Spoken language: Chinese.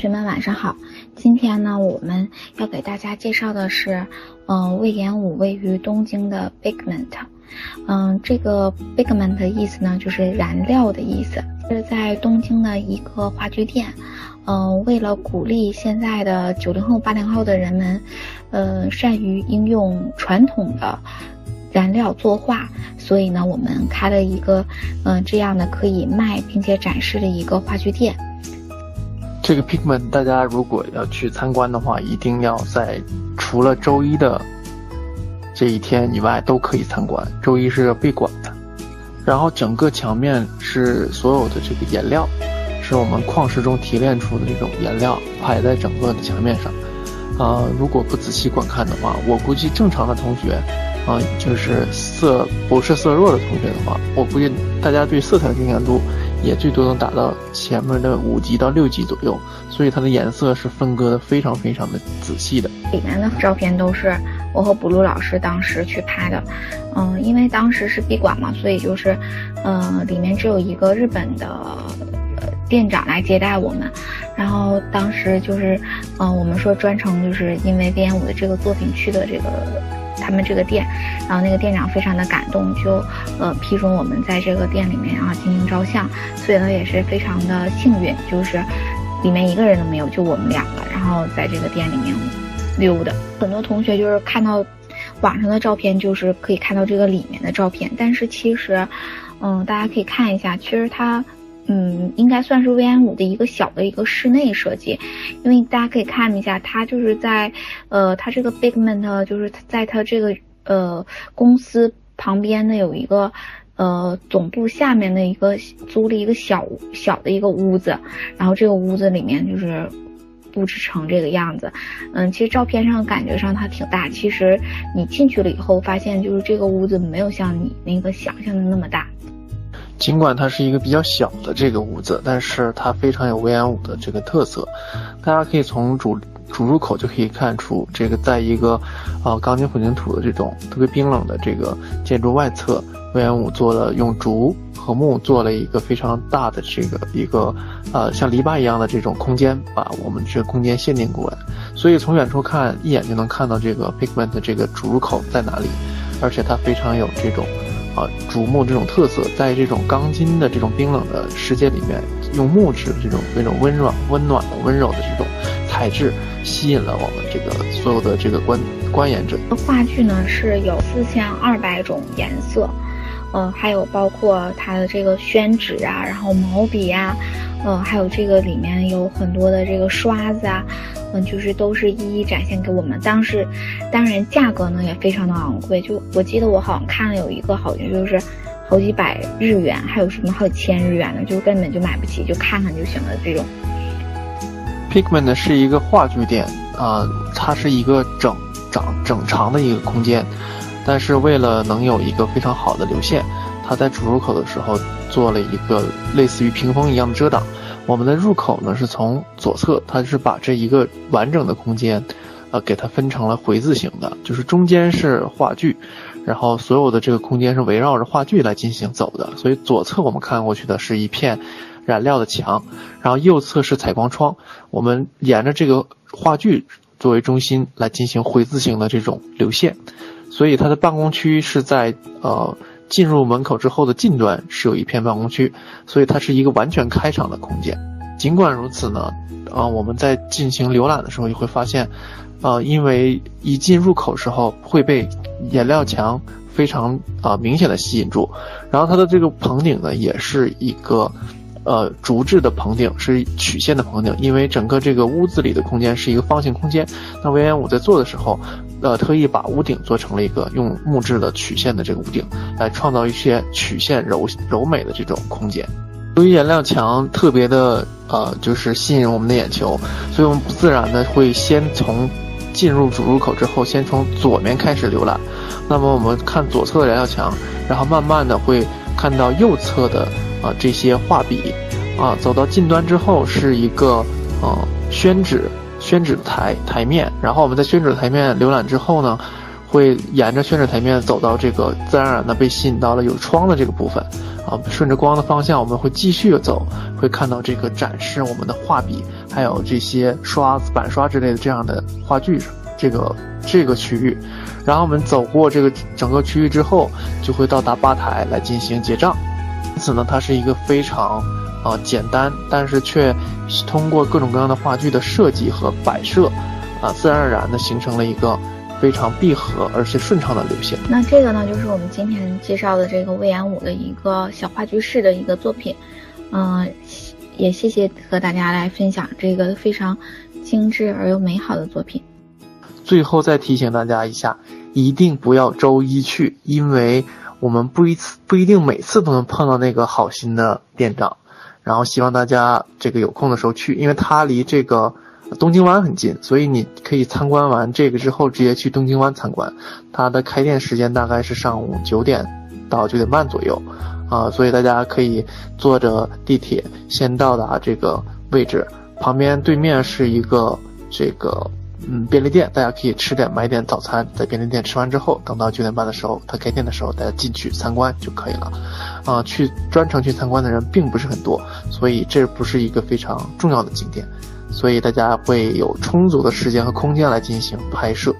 同学们晚上好，今天呢，我们要给大家介绍的是，嗯，魏延武位于东京的 Bigment，嗯，这个 Bigment 的意思呢，就是燃料的意思，是在东京的一个话剧店，嗯，为了鼓励现在的九零后、八零后的人们，呃，善于应用传统的燃料作画，所以呢，我们开了一个，嗯，这样的可以卖并且展示的一个话剧店。这个 Pigment，大家如果要去参观的话，一定要在除了周一的这一天以外都可以参观。周一是要闭馆的。然后整个墙面是所有的这个颜料，是我们矿石中提炼出的这种颜料排在整个的墙面上。啊，如果不仔细观看的话，我估计正常的同学，啊，就是色不是色弱的同学的话，我估计大家对色彩的敏感度。也最多能达到前面的五级到六级左右，所以它的颜色是分割的非常非常的仔细的。里面的照片都是我和补录老师当时去拍的，嗯，因为当时是闭馆嘛，所以就是，嗯，里面只有一个日本的店长来接待我们，然后当时就是，嗯，我们说专程就是因为编舞的这个作品去的这个。他们这个店，然后那个店长非常的感动，就呃批准我们在这个店里面然后进行照相，所以呢也是非常的幸运，就是里面一个人都没有，就我们两个，然后在这个店里面溜达。很多同学就是看到网上的照片，就是可以看到这个里面的照片，但是其实，嗯，大家可以看一下，其实它。嗯，应该算是 VN 五的一个小的一个室内设计，因为大家可以看一下，它就是在，呃，它这个 Bigment 就是在它这个呃公司旁边呢有一个呃总部下面的一个租了一个小小的一个屋子，然后这个屋子里面就是布置成这个样子，嗯，其实照片上感觉上它挺大，其实你进去了以后发现就是这个屋子没有像你那个想象的那么大。尽管它是一个比较小的这个屋子，但是它非常有威严五的这个特色。大家可以从主主入口就可以看出，这个在一个呃钢筋混凝土的这种特别冰冷的这个建筑外侧威严五做了用竹和木做了一个非常大的这个一个呃像篱笆一样的这种空间，把我们这个空间限定过来。所以从远处看一眼就能看到这个 Pigment 的这个主入口在哪里，而且它非常有这种。啊，竹木这种特色，在这种钢筋的这种冰冷的世界里面，用木质的这种那种温暖、温暖的、温柔的这种材质，吸引了我们这个所有的这个观观演者。话剧呢是有四千二百种颜色，嗯，还有包括它的这个宣纸啊，然后毛笔啊，嗯，还有这个里面有很多的这个刷子啊。嗯，就是都是一一展现给我们。当时，当然价格呢也非常的昂贵。就我记得我好像看了有一个，好像就是好几百日元，还有什么好几千日元的，就根本就买不起，就看看就行了这种。Pigment 是一个话剧店啊，它是一个整整整长的一个空间，但是为了能有一个非常好的流线，它在主入口的时候做了一个类似于屏风一样的遮挡。我们的入口呢是从左侧，它是把这一个完整的空间，呃，给它分成了回字形的，就是中间是话剧，然后所有的这个空间是围绕着话剧来进行走的。所以左侧我们看过去的是一片染料的墙，然后右侧是采光窗，我们沿着这个话剧作为中心来进行回字形的这种流线，所以它的办公区是在呃。进入门口之后的近端是有一片办公区，所以它是一个完全开敞的空间。尽管如此呢，啊，我们在进行浏览的时候，也会发现，啊，因为一进入口时候会被颜料墙非常啊明显的吸引住，然后它的这个棚顶呢，也是一个。呃，竹制的棚顶是曲线的棚顶，因为整个这个屋子里的空间是一个方形空间。那维 N 五在做的时候，呃，特意把屋顶做成了一个用木质的曲线的这个屋顶，来创造一些曲线柔柔美的这种空间。由于颜料墙特别的呃，就是吸引我们的眼球，所以我们不自然的会先从进入主入口之后，先从左面开始浏览。那么我们看左侧的颜料墙，然后慢慢的会看到右侧的。啊，这些画笔，啊，走到近端之后是一个，呃，宣纸，宣纸台台面。然后我们在宣纸台面浏览之后呢，会沿着宣纸台面走到这个自然而然的被吸引到了有窗的这个部分，啊，顺着光的方向，我们会继续走，会看到这个展示我们的画笔，还有这些刷子、板刷之类的这样的话剧，这个这个区域，然后我们走过这个整个区域之后，就会到达吧台来进行结账。因此呢，它是一个非常啊简单，但是却通过各种各样的话剧的设计和摆设，啊，自然而然的形成了一个。非常闭合而且顺畅的流线。那这个呢，就是我们今天介绍的这个魏延武的一个小话剧式的一个作品。嗯，也谢谢和大家来分享这个非常精致而又美好的作品。最后再提醒大家一下，一定不要周一去，因为我们不一次不一定每次都能碰到那个好心的店长。然后希望大家这个有空的时候去，因为它离这个。东京湾很近，所以你可以参观完这个之后，直接去东京湾参观。它的开店时间大概是上午九点到九点半左右，啊，所以大家可以坐着地铁先到达这个位置。旁边对面是一个这个嗯便利店，大家可以吃点买点早餐，在便利店吃完之后，等到九点半的时候它开店的时候，大家进去参观就可以了。啊，去专程去参观的人并不是很多，所以这不是一个非常重要的景点。所以大家会有充足的时间和空间来进行拍摄。